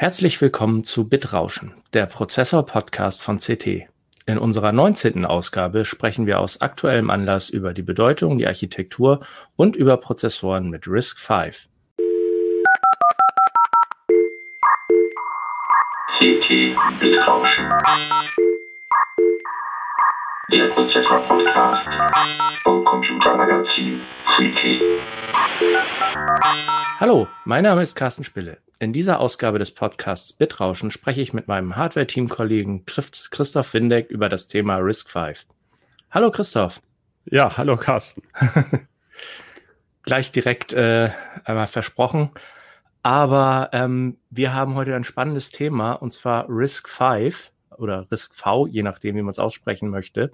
Herzlich willkommen zu Bitrauschen, der Prozessor-Podcast von CT. In unserer 19. Ausgabe sprechen wir aus aktuellem Anlass über die Bedeutung, die Architektur und über Prozessoren mit RISC-V. CT Bitrauschen. Der Prozessor-Podcast vom Computermagazin. Hallo, mein Name ist Carsten Spille. In dieser Ausgabe des Podcasts Bitrauschen spreche ich mit meinem Hardware-Team-Kollegen Christoph Windeck über das Thema RISC-V. Hallo Christoph. Ja, hallo Carsten. Gleich direkt äh, einmal versprochen. Aber ähm, wir haben heute ein spannendes Thema und zwar RISC-V oder RISC-V, je nachdem, wie man es aussprechen möchte.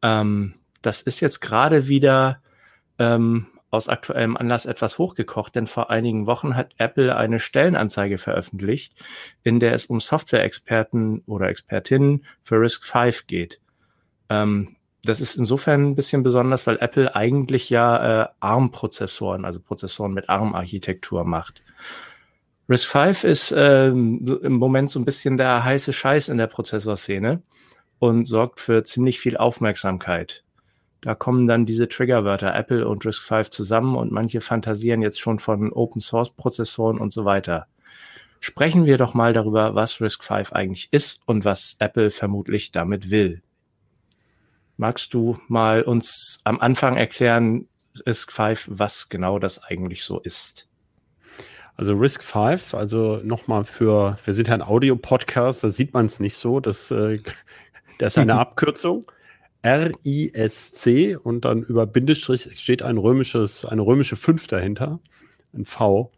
Ähm, das ist jetzt gerade wieder ähm, aus aktuellem Anlass etwas hochgekocht, denn vor einigen Wochen hat Apple eine Stellenanzeige veröffentlicht, in der es um Software-Experten oder Expertinnen für RISC-V geht. Ähm, das ist insofern ein bisschen besonders, weil Apple eigentlich ja äh, ARM-Prozessoren, also Prozessoren mit ARM-Architektur macht. RISC-V ist äh, im Moment so ein bisschen der heiße Scheiß in der Prozessorszene und sorgt für ziemlich viel Aufmerksamkeit. Da kommen dann diese Triggerwörter Apple und RISC-V zusammen und manche fantasieren jetzt schon von Open-Source-Prozessoren und so weiter. Sprechen wir doch mal darüber, was RISC-V eigentlich ist und was Apple vermutlich damit will. Magst du mal uns am Anfang erklären, RISC-V, was genau das eigentlich so ist? Also RISC-V, also nochmal für, wir sind ja ein Audio-Podcast, da sieht man es nicht so, das, äh, das ist eine Abkürzung. R-I-S-C und dann über Bindestrich steht ein römisches, eine römische 5 dahinter, ein V.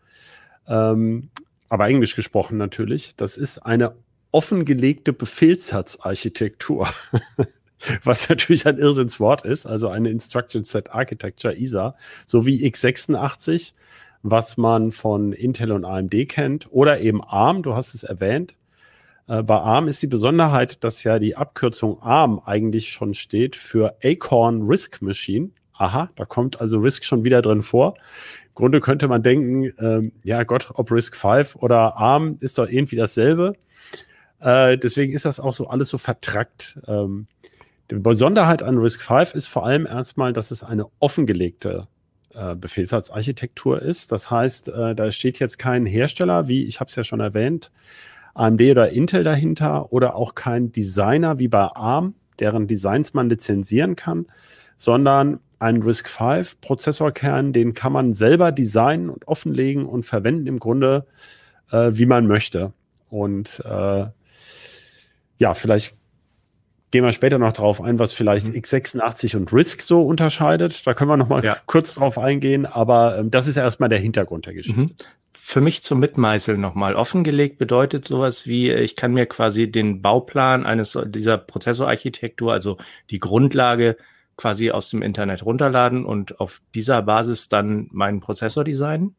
Ähm, aber englisch gesprochen natürlich. Das ist eine offengelegte Befehlssatzarchitektur. Was natürlich ein Irrsinnswort ist, also eine Instruction Set Architecture, ISA, sowie x86, was man von Intel und AMD kennt, oder eben ARM, du hast es erwähnt. Äh, bei ARM ist die Besonderheit, dass ja die Abkürzung ARM eigentlich schon steht für Acorn Risk Machine. Aha, da kommt also Risk schon wieder drin vor. Im Grunde könnte man denken, ähm, ja Gott, ob Risk 5 oder ARM ist doch irgendwie dasselbe. Äh, deswegen ist das auch so alles so vertrackt. Ähm, die Besonderheit an Risk 5 ist vor allem erstmal, dass es eine offengelegte äh, Befehlssatzarchitektur ist. Das heißt, äh, da steht jetzt kein Hersteller, wie ich habe es ja schon erwähnt, AMD oder Intel dahinter oder auch kein Designer wie bei ARM, deren Designs man lizenzieren kann, sondern ein RISC-V Prozessorkern, den kann man selber designen und offenlegen und verwenden im Grunde, äh, wie man möchte. Und äh, ja, vielleicht gehen wir später noch drauf ein, was vielleicht mhm. x86 und RISC so unterscheidet. Da können wir noch mal ja. kurz drauf eingehen, aber ähm, das ist erstmal der Hintergrund der Geschichte. Mhm für mich zum Mitmeißeln nochmal. Offengelegt bedeutet sowas wie, ich kann mir quasi den Bauplan eines dieser Prozessorarchitektur, also die Grundlage quasi aus dem Internet runterladen und auf dieser Basis dann meinen Prozessor designen?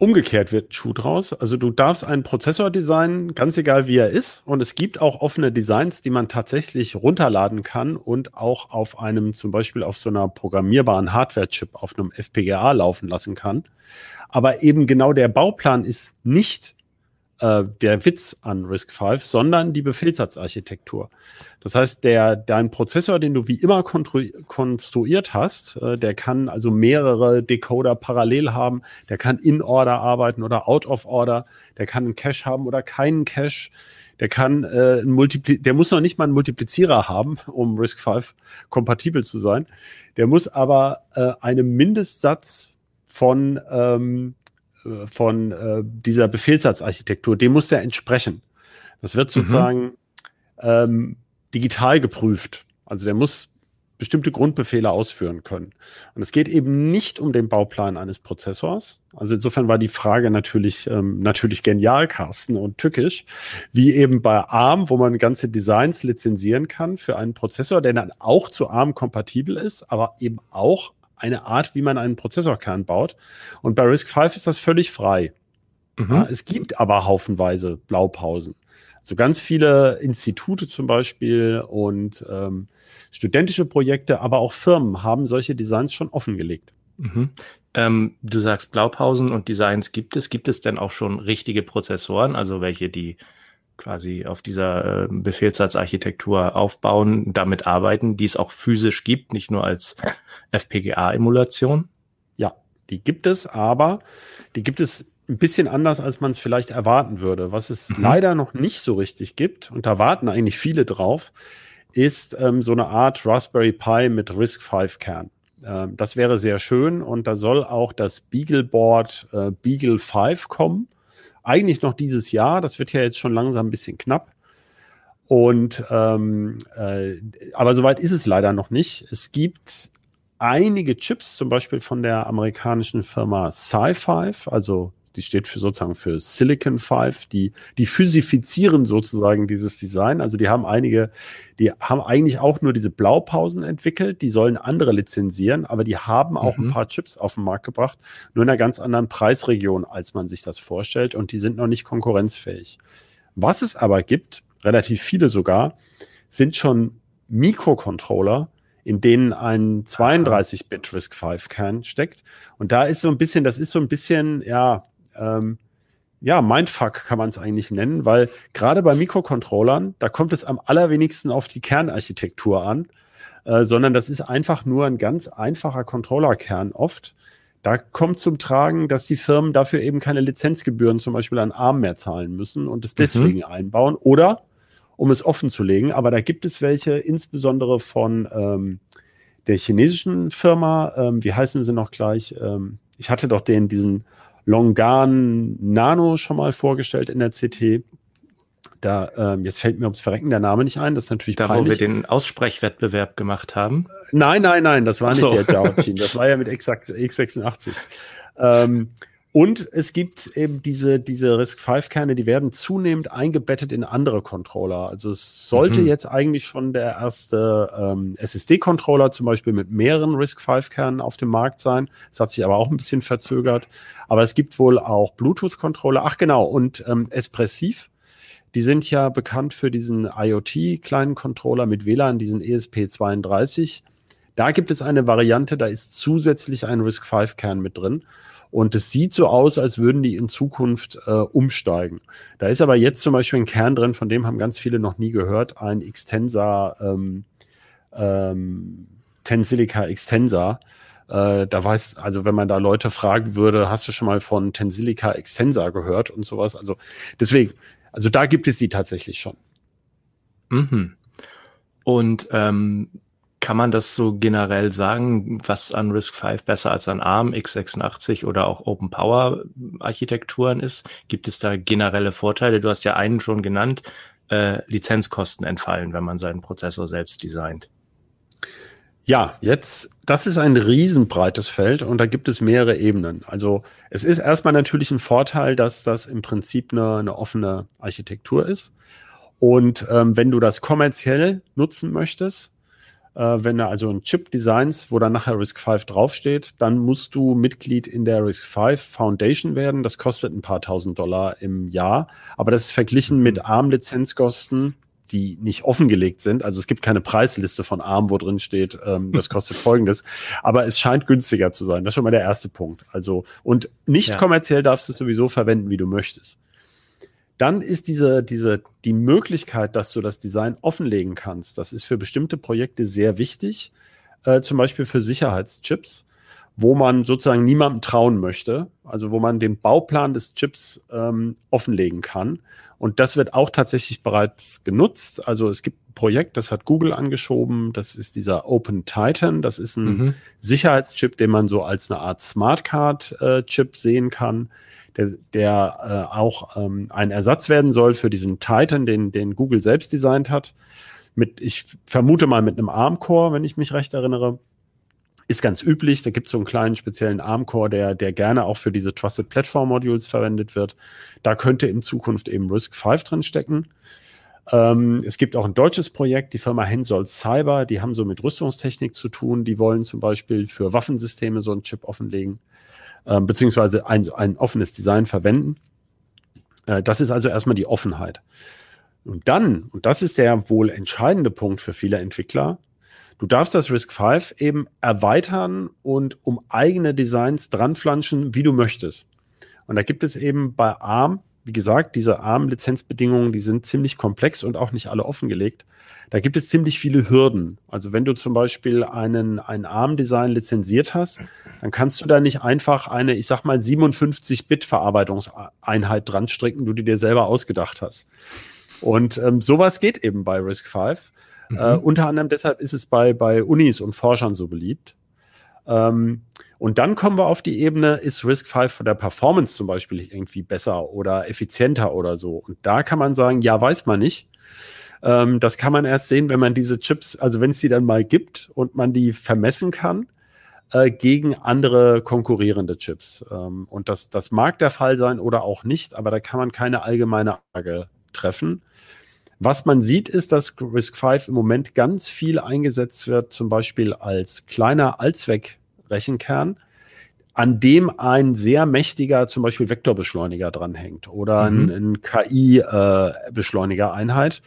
Umgekehrt wird Schuh draus. Also du darfst einen Prozessor designen, ganz egal wie er ist. Und es gibt auch offene Designs, die man tatsächlich runterladen kann und auch auf einem, zum Beispiel auf so einer programmierbaren Hardware-Chip, auf einem FPGA laufen lassen kann. Aber eben genau der Bauplan ist nicht äh, der Witz an RISC-V, sondern die Befehlssatzarchitektur. Das heißt, der, dein Prozessor, den du wie immer konstruiert hast, äh, der kann also mehrere Decoder parallel haben, der kann in Order arbeiten oder out of Order, der kann einen Cache haben oder keinen Cache. Der kann äh, ein Multipli der muss noch nicht mal einen Multiplizierer haben, um RISC-V kompatibel zu sein. Der muss aber äh, einem Mindestsatz von, ähm, äh, von äh, dieser Befehlssatzarchitektur, dem muss der entsprechen. Das wird mhm. sozusagen mhm. ähm, digital geprüft. Also der muss bestimmte Grundbefehle ausführen können. Und es geht eben nicht um den Bauplan eines Prozessors. Also insofern war die Frage natürlich, ähm, natürlich genial, Carsten, und tückisch, wie eben bei ARM, wo man ganze Designs lizenzieren kann für einen Prozessor, der dann auch zu ARM kompatibel ist, aber eben auch eine Art, wie man einen Prozessorkern baut. Und bei RISC-V ist das völlig frei. Mhm. Ja, es gibt aber haufenweise Blaupausen. Also ganz viele Institute zum Beispiel und ähm, studentische Projekte, aber auch Firmen haben solche Designs schon offengelegt. Mhm. Ähm, du sagst Blaupausen und Designs gibt es. Gibt es denn auch schon richtige Prozessoren, also welche, die quasi auf dieser äh, Befehlssatzarchitektur aufbauen, damit arbeiten, die es auch physisch gibt, nicht nur als FPGA-Emulation? Ja, die gibt es, aber die gibt es ein bisschen anders, als man es vielleicht erwarten würde. Was es mhm. leider noch nicht so richtig gibt, und da warten eigentlich viele drauf, ist ähm, so eine Art Raspberry Pi mit RISC-V-Kern. Ähm, das wäre sehr schön und da soll auch das Beagleboard äh, Beagle 5 kommen. Eigentlich noch dieses Jahr, das wird ja jetzt schon langsam ein bisschen knapp. Und ähm, äh, aber soweit ist es leider noch nicht. Es gibt einige Chips, zum Beispiel von der amerikanischen Firma Sci-Fi, also die steht für sozusagen für Silicon 5, die, die physifizieren sozusagen dieses Design. Also die haben einige, die haben eigentlich auch nur diese Blaupausen entwickelt, die sollen andere lizenzieren, aber die haben auch mhm. ein paar Chips auf den Markt gebracht, nur in einer ganz anderen Preisregion, als man sich das vorstellt und die sind noch nicht konkurrenzfähig. Was es aber gibt, relativ viele sogar, sind schon Mikrocontroller, in denen ein 32-Bit RISC-V-Kern steckt. Und da ist so ein bisschen, das ist so ein bisschen, ja, ähm, ja, Mindfuck kann man es eigentlich nennen, weil gerade bei Mikrocontrollern, da kommt es am allerwenigsten auf die Kernarchitektur an, äh, sondern das ist einfach nur ein ganz einfacher Controllerkern oft. Da kommt zum Tragen, dass die Firmen dafür eben keine Lizenzgebühren zum Beispiel an ARM mehr zahlen müssen und es mhm. deswegen mhm. einbauen oder um es offen zu legen. Aber da gibt es welche, insbesondere von ähm, der chinesischen Firma, ähm, wie heißen sie noch gleich? Ähm, ich hatte doch den, diesen Longan Nano schon mal vorgestellt in der CT. Da, ähm, jetzt fällt mir ums Verrecken der Name nicht ein, das ist natürlich Da, peinlich. wo wir den Aussprechwettbewerb gemacht haben. Nein, nein, nein, das war nicht so. der Jiaoqin, das war ja mit x86. Ähm, und es gibt eben diese, diese RISC-V-Kerne, die werden zunehmend eingebettet in andere Controller. Also es sollte mhm. jetzt eigentlich schon der erste ähm, SSD-Controller zum Beispiel mit mehreren RISC-V-Kernen auf dem Markt sein. Das hat sich aber auch ein bisschen verzögert. Aber es gibt wohl auch Bluetooth-Controller. Ach genau, und ähm, Espressiv. Die sind ja bekannt für diesen IoT-kleinen Controller mit WLAN, diesen ESP32. Da gibt es eine Variante, da ist zusätzlich ein RISC-V-Kern mit drin. Und es sieht so aus, als würden die in Zukunft äh, umsteigen. Da ist aber jetzt zum Beispiel ein Kern drin, von dem haben ganz viele noch nie gehört, ein Extensa, ähm, ähm, Tensilica Extensa. Äh, da weiß, also wenn man da Leute fragen würde, hast du schon mal von Tensilica Extensa gehört und sowas? Also deswegen, also da gibt es sie tatsächlich schon. Mhm. Und ähm, kann man das so generell sagen, was an RISC-V besser als an ARM, x86 oder auch Open Power Architekturen ist? Gibt es da generelle Vorteile? Du hast ja einen schon genannt, äh, Lizenzkosten entfallen, wenn man seinen Prozessor selbst designt. Ja, jetzt, das ist ein riesenbreites Feld und da gibt es mehrere Ebenen. Also es ist erstmal natürlich ein Vorteil, dass das im Prinzip eine, eine offene Architektur ist. Und ähm, wenn du das kommerziell nutzen möchtest, wenn du also einen Chip designst, wo dann nachher RISC-V draufsteht, dann musst du Mitglied in der RISC-V Foundation werden. Das kostet ein paar tausend Dollar im Jahr. Aber das ist verglichen mit mhm. ARM-Lizenzkosten, die nicht offengelegt sind. Also es gibt keine Preisliste von ARM, wo drin steht, ähm, das kostet folgendes. Aber es scheint günstiger zu sein. Das ist schon mal der erste Punkt. Also, und nicht ja. kommerziell darfst du es sowieso verwenden, wie du möchtest dann ist diese, diese, die Möglichkeit, dass du das Design offenlegen kannst, das ist für bestimmte Projekte sehr wichtig, äh, zum Beispiel für Sicherheitschips, wo man sozusagen niemandem trauen möchte, also wo man den Bauplan des Chips ähm, offenlegen kann. Und das wird auch tatsächlich bereits genutzt. Also es gibt ein Projekt, das hat Google angeschoben, das ist dieser Open Titan, das ist ein mhm. Sicherheitschip, den man so als eine Art Smartcard-Chip äh, sehen kann der, der äh, auch ähm, ein Ersatz werden soll für diesen Titan, den, den Google selbst designt hat. Mit, ich vermute mal mit einem ARM-Core, wenn ich mich recht erinnere. Ist ganz üblich. Da gibt es so einen kleinen speziellen ARM-Core, der, der gerne auch für diese Trusted Platform Modules verwendet wird. Da könnte in Zukunft eben RISC-V drin stecken. Ähm, es gibt auch ein deutsches Projekt, die Firma Hensoldt Cyber, die haben so mit Rüstungstechnik zu tun. Die wollen zum Beispiel für Waffensysteme so einen Chip offenlegen äh, beziehungsweise ein, ein offenes Design verwenden. Äh, das ist also erstmal die Offenheit. Und dann, und das ist der wohl entscheidende Punkt für viele Entwickler, Du darfst das Risk 5 eben erweitern und um eigene Designs dranflanschen, wie du möchtest. Und da gibt es eben bei ARM, wie gesagt, diese ARM-Lizenzbedingungen, die sind ziemlich komplex und auch nicht alle offengelegt. Da gibt es ziemlich viele Hürden. Also wenn du zum Beispiel einen, ein ARM-Design lizenziert hast, dann kannst du da nicht einfach eine, ich sag mal, 57-Bit-Verarbeitungseinheit dran stricken, die du dir selber ausgedacht hast. Und ähm, sowas geht eben bei RISC-V. Äh, mhm. Äh, unter anderem deshalb ist es bei, bei Unis und Forschern so beliebt. Ähm, und dann kommen wir auf die Ebene, ist RISC-V von der Performance zum Beispiel irgendwie besser oder effizienter oder so. Und da kann man sagen, ja, weiß man nicht. Ähm, das kann man erst sehen, wenn man diese Chips, also wenn es die dann mal gibt und man die vermessen kann äh, gegen andere konkurrierende Chips. Ähm, und das, das mag der Fall sein oder auch nicht, aber da kann man keine allgemeine Frage treffen. Was man sieht, ist, dass RISC-V im Moment ganz viel eingesetzt wird, zum Beispiel als kleiner Allzweck-Rechenkern, an dem ein sehr mächtiger, zum Beispiel Vektorbeschleuniger dranhängt oder mhm. ein, ein KI-Beschleunigereinheit. Äh,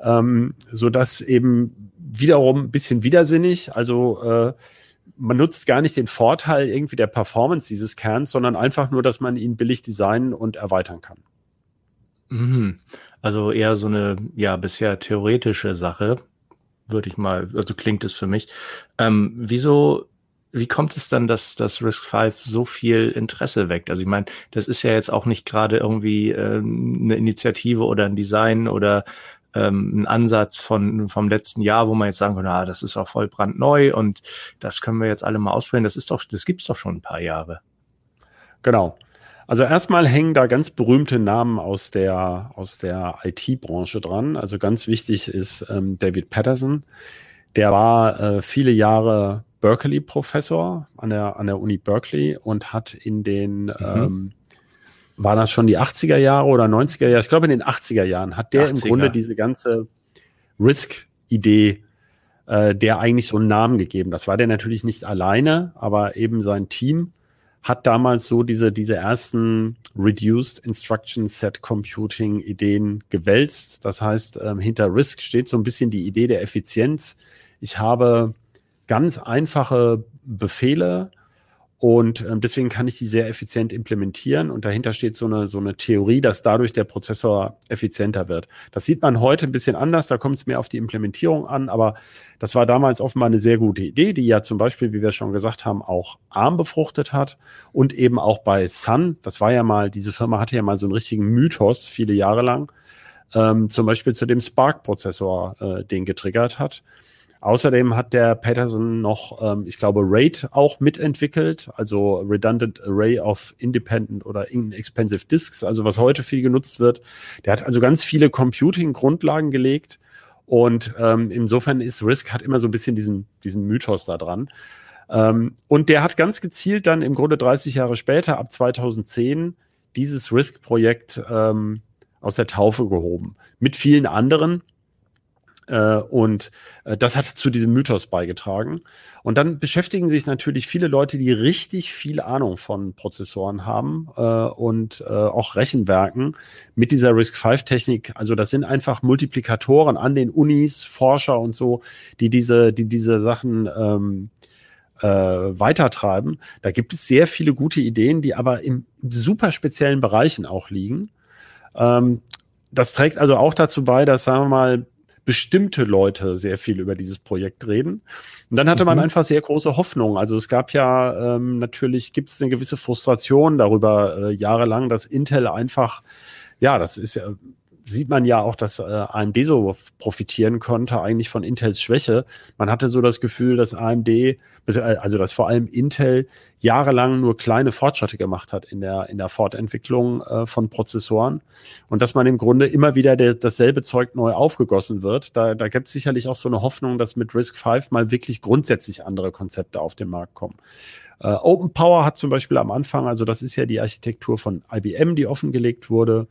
ähm, so dass eben wiederum ein bisschen widersinnig, also äh, man nutzt gar nicht den Vorteil irgendwie der Performance dieses Kerns, sondern einfach nur, dass man ihn billig designen und erweitern kann. Mhm. Also eher so eine, ja, bisher theoretische Sache, würde ich mal, also klingt es für mich. Ähm, wieso, wie kommt es dann, dass das Risk 5 so viel Interesse weckt? Also ich meine, das ist ja jetzt auch nicht gerade irgendwie ähm, eine Initiative oder ein Design oder ähm, ein Ansatz von vom letzten Jahr, wo man jetzt sagen kann, ah, das ist auch voll brandneu und das können wir jetzt alle mal ausprobieren. Das ist doch, das gibt's doch schon ein paar Jahre. Genau. Also erstmal hängen da ganz berühmte Namen aus der aus der IT-Branche dran. Also ganz wichtig ist ähm, David Patterson. Der war äh, viele Jahre Berkeley-Professor an der an der Uni Berkeley und hat in den mhm. ähm, war das schon die 80er Jahre oder 90er Jahre? Ich glaube, in den 80er Jahren hat der 80er. im Grunde diese ganze Risk-Idee äh, der eigentlich so einen Namen gegeben. Das war der natürlich nicht alleine, aber eben sein Team hat damals so diese, diese ersten Reduced Instruction Set Computing Ideen gewälzt. Das heißt, ähm, hinter Risk steht so ein bisschen die Idee der Effizienz. Ich habe ganz einfache Befehle, und ähm, deswegen kann ich die sehr effizient implementieren. Und dahinter steht so eine, so eine Theorie, dass dadurch der Prozessor effizienter wird. Das sieht man heute ein bisschen anders. Da kommt es mehr auf die Implementierung an. Aber das war damals offenbar eine sehr gute Idee, die ja zum Beispiel, wie wir schon gesagt haben, auch ARM befruchtet hat. Und eben auch bei Sun. Das war ja mal, diese Firma hatte ja mal so einen richtigen Mythos viele Jahre lang. Ähm, zum Beispiel zu dem Spark-Prozessor, äh, den getriggert hat. Außerdem hat der Patterson noch, ähm, ich glaube, RAID auch mitentwickelt, also Redundant Array of Independent oder Inexpensive Disks, also was heute viel genutzt wird. Der hat also ganz viele Computing-Grundlagen gelegt und ähm, insofern ist RISC hat immer so ein bisschen diesen, diesen Mythos da dran. Ähm, und der hat ganz gezielt dann im Grunde 30 Jahre später, ab 2010, dieses RISC-Projekt ähm, aus der Taufe gehoben. Mit vielen anderen. Äh, und äh, das hat zu diesem Mythos beigetragen. Und dann beschäftigen sich natürlich viele Leute, die richtig viel Ahnung von Prozessoren haben äh, und auch Rechenwerken mit dieser RISC-V-Technik. Also das sind einfach Multiplikatoren an den Unis, Forscher und so, die diese, die diese Sachen ähm, äh, weitertreiben. Da gibt es sehr viele gute Ideen, die aber in super speziellen Bereichen auch liegen. Ähm, das trägt also auch dazu bei, dass, sagen wir mal, bestimmte Leute sehr viel über dieses Projekt reden. Und dann hatte mhm. man einfach sehr große Hoffnung. Also es gab ja ähm, natürlich, gibt es eine gewisse Frustration darüber äh, jahrelang, dass Intel einfach, ja, das ist ja sieht man ja auch, dass äh, AMD so profitieren konnte, eigentlich von Intels Schwäche. Man hatte so das Gefühl, dass AMD, äh, also dass vor allem Intel jahrelang nur kleine Fortschritte gemacht hat in der, in der Fortentwicklung äh, von Prozessoren und dass man im Grunde immer wieder der, dasselbe Zeug neu aufgegossen wird. Da, da gibt es sicherlich auch so eine Hoffnung, dass mit RISC V mal wirklich grundsätzlich andere Konzepte auf den Markt kommen. Uh, Open Power hat zum Beispiel am Anfang, also das ist ja die Architektur von IBM, die offengelegt wurde.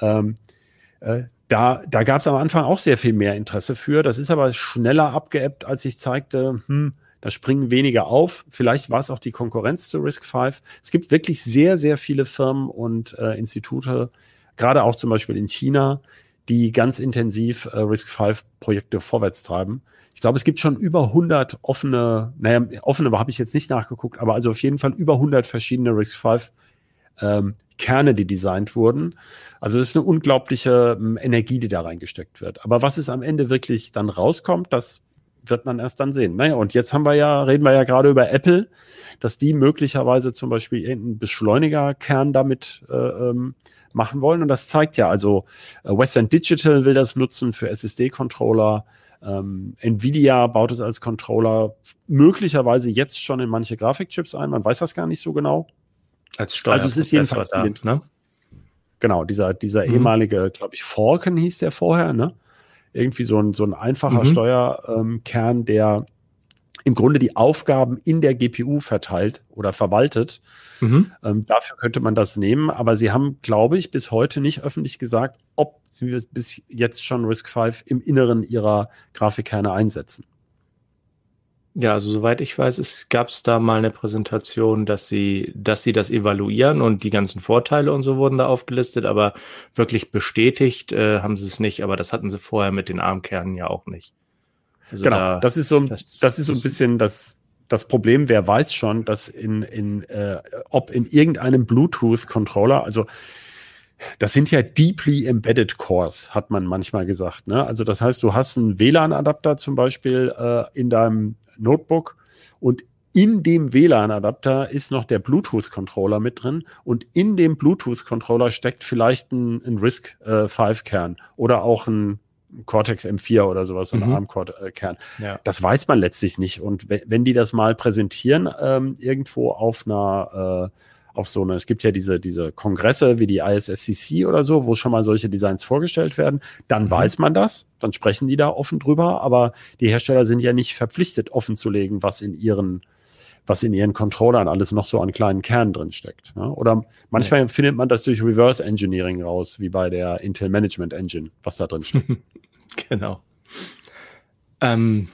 Ähm, äh, da, da gab es am Anfang auch sehr viel mehr Interesse für. Das ist aber schneller abgeebbt, als ich zeigte, hm, da springen weniger auf. Vielleicht war es auch die Konkurrenz zu Risk 5. Es gibt wirklich sehr, sehr viele Firmen und äh, Institute, gerade auch zum Beispiel in China, die ganz intensiv äh, Risk-V-Projekte vorwärts treiben. Ich glaube, es gibt schon über 100 offene, naja, offene habe ich jetzt nicht nachgeguckt, aber also auf jeden Fall über 100 verschiedene Risk-V ähm, Kerne, die designt wurden. Also es ist eine unglaubliche ähm, Energie, die da reingesteckt wird. Aber was es am Ende wirklich dann rauskommt, das wird man erst dann sehen. Naja, und jetzt haben wir ja, reden wir ja gerade über Apple, dass die möglicherweise zum Beispiel irgendeinen Beschleunigerkern damit äh, ähm, machen wollen. Und das zeigt ja, also äh, Western Digital will das nutzen für SSD-Controller. Ähm, Nvidia baut es als Controller möglicherweise jetzt schon in manche Grafikchips ein. Man weiß das gar nicht so genau. Als Steuer also es ist jedenfalls da, ne? Genau, dieser, dieser mhm. ehemalige, glaube ich, Falcon hieß der vorher, ne? Irgendwie so ein, so ein einfacher mhm. Steuerkern, ähm, der im Grunde die Aufgaben in der GPU verteilt oder verwaltet. Mhm. Ähm, dafür könnte man das nehmen, aber sie haben, glaube ich, bis heute nicht öffentlich gesagt, ob sie bis jetzt schon RISC-V im Inneren ihrer Grafikkerne einsetzen. Ja, also soweit ich weiß, es gab es da mal eine Präsentation, dass sie, dass sie das evaluieren und die ganzen Vorteile und so wurden da aufgelistet, aber wirklich bestätigt äh, haben sie es nicht, aber das hatten sie vorher mit den Armkernen ja auch nicht. Also genau, da, das ist so, das, das ist so ein bisschen das, das Problem, wer weiß schon, dass in, in äh, ob in irgendeinem Bluetooth-Controller, also das sind ja deeply embedded Cores, hat man manchmal gesagt. Ne? Also das heißt, du hast einen WLAN-Adapter zum Beispiel äh, in deinem Notebook und in dem WLAN-Adapter ist noch der Bluetooth-Controller mit drin und in dem Bluetooth-Controller steckt vielleicht ein, ein RISC-V-Kern äh, oder auch ein Cortex M4 oder sowas, ein mhm. ARM-Kern. Ja. Das weiß man letztlich nicht. Und wenn die das mal präsentieren, ähm, irgendwo auf einer äh, auf so eine, es gibt ja diese, diese Kongresse wie die ISSCC oder so, wo schon mal solche Designs vorgestellt werden, dann mhm. weiß man das, dann sprechen die da offen drüber, aber die Hersteller sind ja nicht verpflichtet, offen zu legen, was in ihren was in ihren Controllern alles noch so an kleinen Kernen drin steckt. Ne? Oder manchmal ja. findet man das durch Reverse Engineering raus, wie bei der Intel Management Engine, was da drin steckt. genau. Ähm,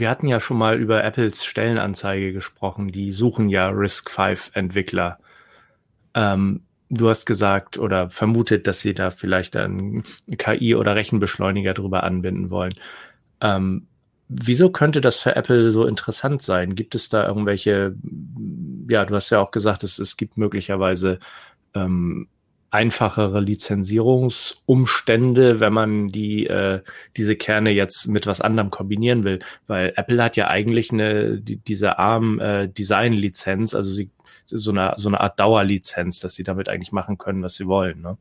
wir hatten ja schon mal über Apples Stellenanzeige gesprochen. Die suchen ja RISC-V-Entwickler. Ähm, du hast gesagt oder vermutet, dass sie da vielleicht einen KI- oder Rechenbeschleuniger drüber anbinden wollen. Ähm, wieso könnte das für Apple so interessant sein? Gibt es da irgendwelche, ja, du hast ja auch gesagt, es, es gibt möglicherweise ähm, einfachere Lizenzierungsumstände, wenn man die äh, diese Kerne jetzt mit was anderem kombinieren will, weil Apple hat ja eigentlich eine die, diese ARM äh, Design Lizenz, also sie, so eine so eine Art Dauerlizenz, dass sie damit eigentlich machen können, was sie wollen, ne?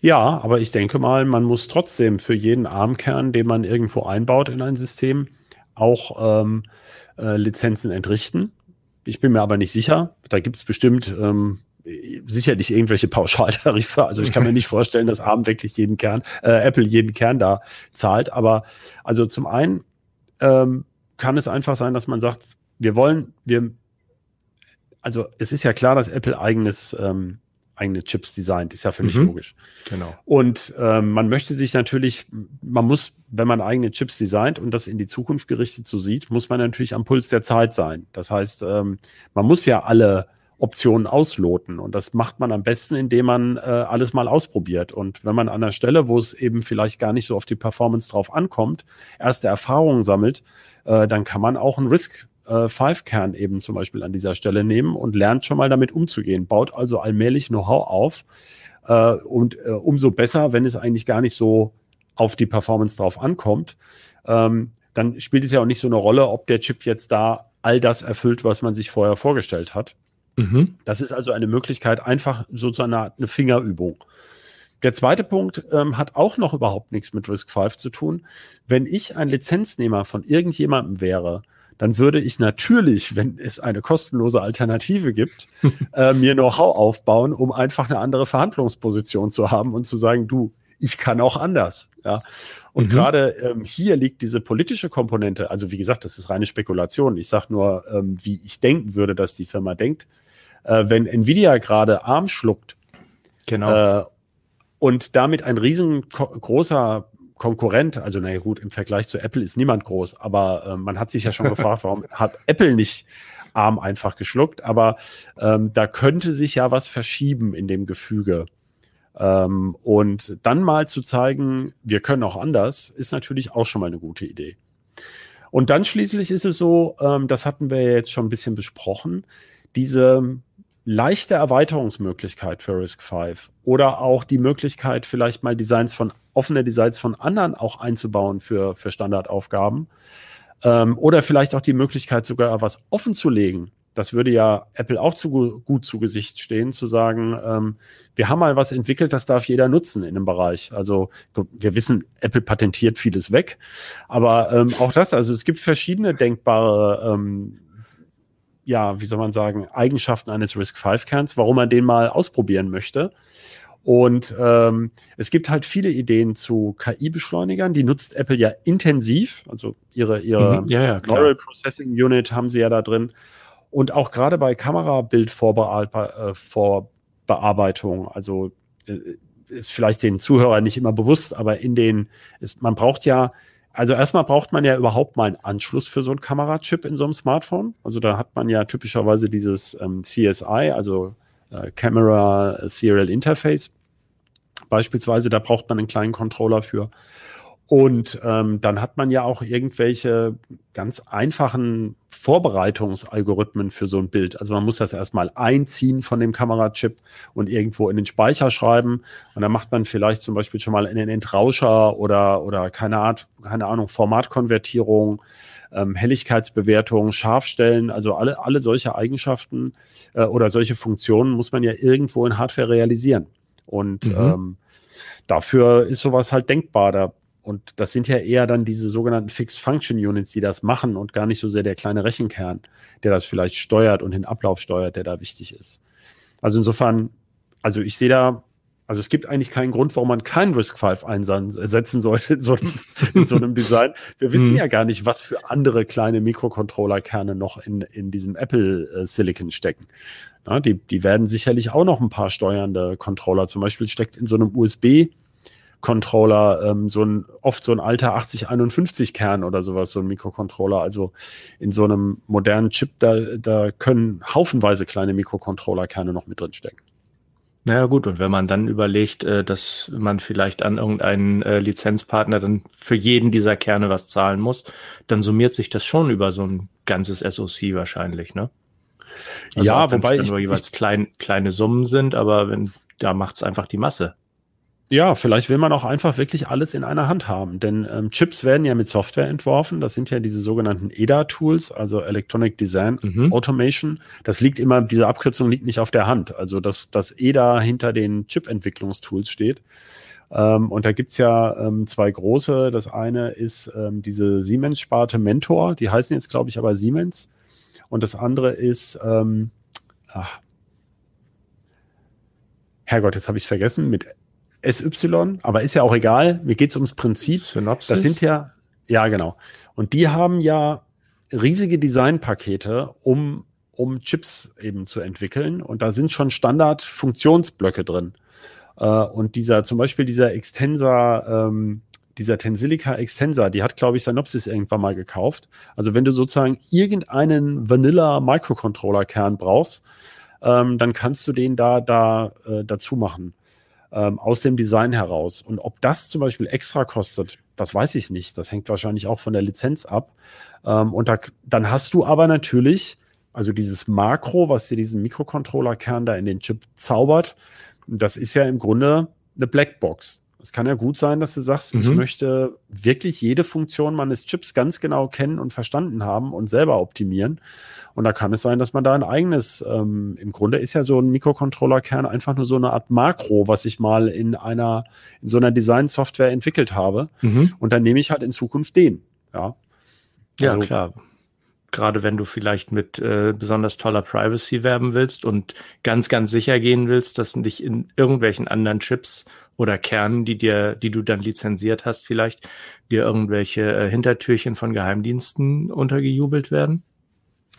Ja, aber ich denke mal, man muss trotzdem für jeden ARM-Kern, den man irgendwo einbaut in ein System, auch ähm, äh, Lizenzen entrichten. Ich bin mir aber nicht sicher. Da gibt es bestimmt ähm, sicherlich irgendwelche Pauschaltarife. Also ich kann mir nicht vorstellen, dass ARM wirklich jeden Kern, äh, Apple jeden Kern da zahlt. Aber also zum einen ähm, kann es einfach sein, dass man sagt, wir wollen, wir, also es ist ja klar, dass Apple eigenes ähm, eigene Chips designt, ist ja völlig mhm. logisch. Genau. Und ähm, man möchte sich natürlich, man muss, wenn man eigene Chips designt und das in die Zukunft gerichtet so sieht, muss man natürlich am Puls der Zeit sein. Das heißt, ähm, man muss ja alle Optionen ausloten. Und das macht man am besten, indem man äh, alles mal ausprobiert. Und wenn man an der Stelle, wo es eben vielleicht gar nicht so auf die Performance drauf ankommt, erste Erfahrungen sammelt, äh, dann kann man auch einen Risk äh, Five Kern eben zum Beispiel an dieser Stelle nehmen und lernt schon mal damit umzugehen, baut also allmählich Know-how auf äh, und äh, umso besser, wenn es eigentlich gar nicht so auf die Performance drauf ankommt, ähm, dann spielt es ja auch nicht so eine Rolle, ob der Chip jetzt da all das erfüllt, was man sich vorher vorgestellt hat. Mhm. Das ist also eine Möglichkeit, einfach sozusagen eine, eine Fingerübung. Der zweite Punkt ähm, hat auch noch überhaupt nichts mit Risk 5 zu tun. Wenn ich ein Lizenznehmer von irgendjemandem wäre, dann würde ich natürlich, wenn es eine kostenlose Alternative gibt, äh, mir Know-how aufbauen, um einfach eine andere Verhandlungsposition zu haben und zu sagen, du, ich kann auch anders. Ja. Und mhm. gerade ähm, hier liegt diese politische Komponente, also wie gesagt, das ist reine Spekulation. Ich sage nur, ähm, wie ich denken würde, dass die Firma denkt äh, wenn Nvidia gerade arm schluckt genau. äh, und damit ein riesengroßer Konkurrent, also naja gut, im Vergleich zu Apple ist niemand groß, aber äh, man hat sich ja schon gefragt, warum hat Apple nicht arm einfach geschluckt, aber ähm, da könnte sich ja was verschieben in dem Gefüge. Ähm, und dann mal zu zeigen, wir können auch anders, ist natürlich auch schon mal eine gute Idee. Und dann schließlich ist es so, ähm, das hatten wir jetzt schon ein bisschen besprochen, diese leichte Erweiterungsmöglichkeit für Risk 5 oder auch die Möglichkeit, vielleicht mal Designs von offene Designs von anderen auch einzubauen für, für Standardaufgaben. Ähm, oder vielleicht auch die Möglichkeit, sogar was offen zu legen. Das würde ja Apple auch zu, gut zu Gesicht stehen, zu sagen, ähm, wir haben mal was entwickelt, das darf jeder nutzen in dem Bereich. Also wir wissen, Apple patentiert vieles weg, aber ähm, auch das, also es gibt verschiedene denkbare ähm, ja, wie soll man sagen, Eigenschaften eines Risk-V-Kerns, warum man den mal ausprobieren möchte. Und ähm, es gibt halt viele Ideen zu KI-Beschleunigern, die nutzt Apple ja intensiv, also ihre, ihre mhm, ja, ja, Neural Processing Unit haben sie ja da drin. Und auch gerade bei Kamerabildvorbearbeitung, also äh, ist vielleicht den Zuhörern nicht immer bewusst, aber in den, ist, man braucht ja also erstmal braucht man ja überhaupt mal einen Anschluss für so einen Kamerachip in so einem Smartphone. Also da hat man ja typischerweise dieses ähm, CSI, also äh, Camera Serial Interface. Beispielsweise, da braucht man einen kleinen Controller für. Und ähm, dann hat man ja auch irgendwelche ganz einfachen Vorbereitungsalgorithmen für so ein Bild. Also man muss das erstmal einziehen von dem Kamerachip und irgendwo in den Speicher schreiben. Und dann macht man vielleicht zum Beispiel schon mal einen Entrauscher oder, oder keine Art, keine Ahnung, Formatkonvertierung, ähm, Helligkeitsbewertung, Scharfstellen, also alle, alle solche Eigenschaften äh, oder solche Funktionen muss man ja irgendwo in Hardware realisieren. Und mhm. ähm, dafür ist sowas halt denkbar. Da und das sind ja eher dann diese sogenannten Fixed Function Units, die das machen und gar nicht so sehr der kleine Rechenkern, der das vielleicht steuert und den Ablauf steuert, der da wichtig ist. Also insofern, also ich sehe da, also es gibt eigentlich keinen Grund, warum man keinen Risk 5 einsetzen sollte in so einem, in so einem Design. Wir wissen mhm. ja gar nicht, was für andere kleine Mikrocontroller-Kerne noch in, in diesem Apple äh, Silicon stecken. Na, die, die werden sicherlich auch noch ein paar steuernde Controller. Zum Beispiel steckt in so einem USB Controller, ähm, so ein, oft so ein alter 8051 Kern oder sowas, so ein Mikrocontroller. Also in so einem modernen Chip, da, da können haufenweise kleine Mikrocontroller-Kerne noch mit drin stecken. Naja gut, und wenn man dann überlegt, äh, dass man vielleicht an irgendeinen äh, Lizenzpartner dann für jeden dieser Kerne was zahlen muss, dann summiert sich das schon über so ein ganzes SoC wahrscheinlich, ne? Also ja, wobei es nur jeweils ich, klein, kleine Summen sind, aber wenn da macht's einfach die Masse. Ja, vielleicht will man auch einfach wirklich alles in einer Hand haben, denn ähm, Chips werden ja mit Software entworfen. Das sind ja diese sogenannten EDA-Tools, also Electronic Design mhm. Automation. Das liegt immer, diese Abkürzung liegt nicht auf der Hand. Also dass das EDA hinter den Chip-Entwicklungstools steht. Ähm, und da gibt's ja ähm, zwei große. Das eine ist ähm, diese Siemens-Sparte Mentor, die heißen jetzt, glaube ich, aber Siemens. Und das andere ist, ähm, ach, Herrgott, jetzt habe ich es vergessen, mit SY, aber ist ja auch egal. Mir geht es ums Prinzip. Synopsis. Das sind ja, ja, genau. Und die haben ja riesige Designpakete, um, um Chips eben zu entwickeln. Und da sind schon Standard-Funktionsblöcke drin. Äh, und dieser, zum Beispiel dieser Extensor, ähm, dieser Tensilica Extensor, die hat, glaube ich, Synopsis irgendwann mal gekauft. Also wenn du sozusagen irgendeinen Vanilla Microcontroller Kern brauchst, ähm, dann kannst du den da, da äh, dazu machen ähm, aus dem Design heraus. Und ob das zum Beispiel extra kostet, das weiß ich nicht. Das hängt wahrscheinlich auch von der Lizenz ab. Ähm, und da, dann hast du aber natürlich, also dieses Makro, was dir diesen Mikrocontroller-Kern da in den Chip zaubert, das ist ja im Grunde eine Blackbox. Es kann ja gut sein, dass du sagst, mhm. ich möchte wirklich jede Funktion meines Chips ganz genau kennen und verstanden haben und selber optimieren. Und da kann es sein, dass man da ein eigenes, ähm, im Grunde ist ja so ein Mikrocontroller-Kern einfach nur so eine Art Makro, was ich mal in einer, in so einer Design-Software entwickelt habe. Mhm. Und dann nehme ich halt in Zukunft den. Ja, also, ja klar gerade wenn du vielleicht mit äh, besonders toller Privacy werben willst und ganz, ganz sicher gehen willst, dass nicht in irgendwelchen anderen Chips oder Kernen, die dir, die du dann lizenziert hast, vielleicht dir irgendwelche äh, Hintertürchen von Geheimdiensten untergejubelt werden.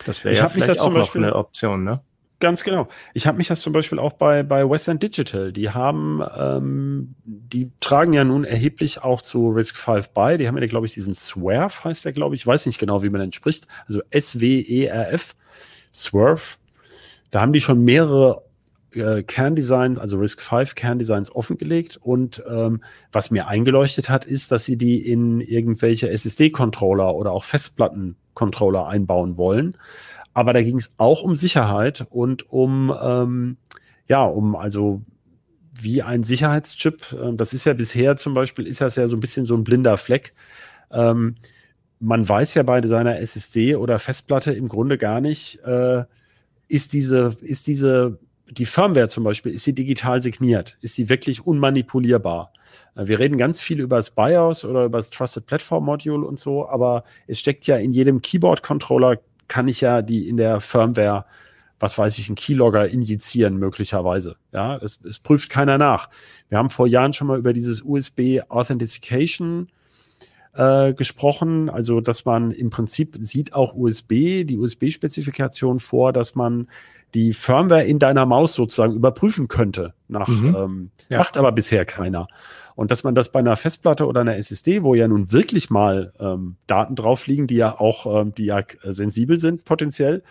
Das wäre ja vielleicht auch noch eine Option, ne? Ganz genau. Ich habe mich das zum Beispiel auch bei, bei Western Digital. Die haben, ähm, die tragen ja nun erheblich auch zu Risk 5 bei. Die haben ja, glaube ich, diesen Swerve heißt der, glaube ich. Ich weiß nicht genau, wie man den spricht. Also S-W-E-R-F. Swerve. Da haben die schon mehrere äh, Kerndesigns, also RISC V Kerndesigns offengelegt und ähm, was mir eingeleuchtet hat, ist, dass sie die in irgendwelche SSD-Controller oder auch Festplatten-Controller einbauen wollen. Aber da ging es auch um Sicherheit und um ähm, ja, um also wie ein Sicherheitschip. Äh, das ist ja bisher zum Beispiel, ist das ja so ein bisschen so ein blinder Fleck. Ähm, man weiß ja bei seiner SSD oder Festplatte im Grunde gar nicht, äh, ist diese, ist diese, die Firmware zum Beispiel, ist sie digital signiert? Ist sie wirklich unmanipulierbar? Äh, wir reden ganz viel über das BIOS oder über das Trusted Platform Module und so, aber es steckt ja in jedem Keyboard-Controller, kann ich ja die in der Firmware was weiß ich, einen Keylogger injizieren möglicherweise. Ja, es, es prüft keiner nach. Wir haben vor Jahren schon mal über dieses USB Authentication äh, gesprochen, also dass man im Prinzip sieht auch USB, die USB-Spezifikation vor, dass man die Firmware in deiner Maus sozusagen überprüfen könnte. Nach, mhm. ähm, ja. Macht aber bisher keiner. Und dass man das bei einer Festplatte oder einer SSD, wo ja nun wirklich mal ähm, Daten drauf liegen, die ja auch, ähm, die ja sensibel sind potenziell,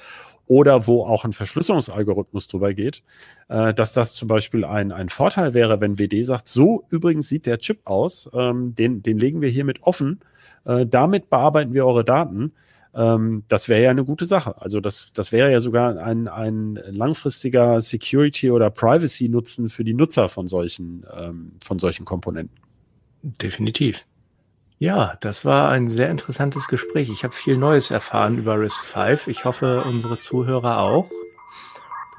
oder wo auch ein Verschlüsselungsalgorithmus drüber geht, äh, dass das zum Beispiel ein, ein Vorteil wäre, wenn WD sagt, so übrigens sieht der Chip aus, ähm, den, den legen wir hiermit offen, äh, damit bearbeiten wir eure Daten. Ähm, das wäre ja eine gute Sache. Also das, das wäre ja sogar ein, ein langfristiger Security- oder Privacy-Nutzen für die Nutzer von solchen, ähm, von solchen Komponenten. Definitiv. Ja, das war ein sehr interessantes Gespräch. Ich habe viel Neues erfahren über Risk 5. Ich hoffe, unsere Zuhörer auch.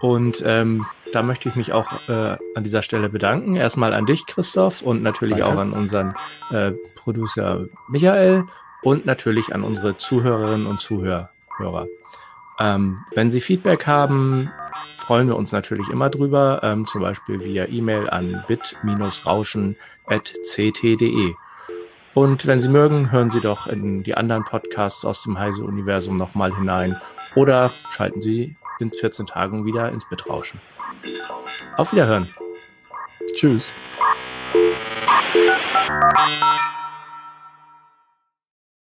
Und ähm, da möchte ich mich auch äh, an dieser Stelle bedanken. Erstmal an dich, Christoph, und natürlich Danke. auch an unseren äh, Producer Michael und natürlich an unsere Zuhörerinnen und Zuhörer. Ähm, wenn Sie Feedback haben, freuen wir uns natürlich immer drüber, ähm, zum Beispiel via E-Mail an bit-rauschen.ct.de. Und wenn Sie mögen, hören Sie doch in die anderen Podcasts aus dem Heise-Universum nochmal hinein oder schalten Sie in 14 Tagen wieder ins Bitrauschen. Auf Wiederhören. Tschüss.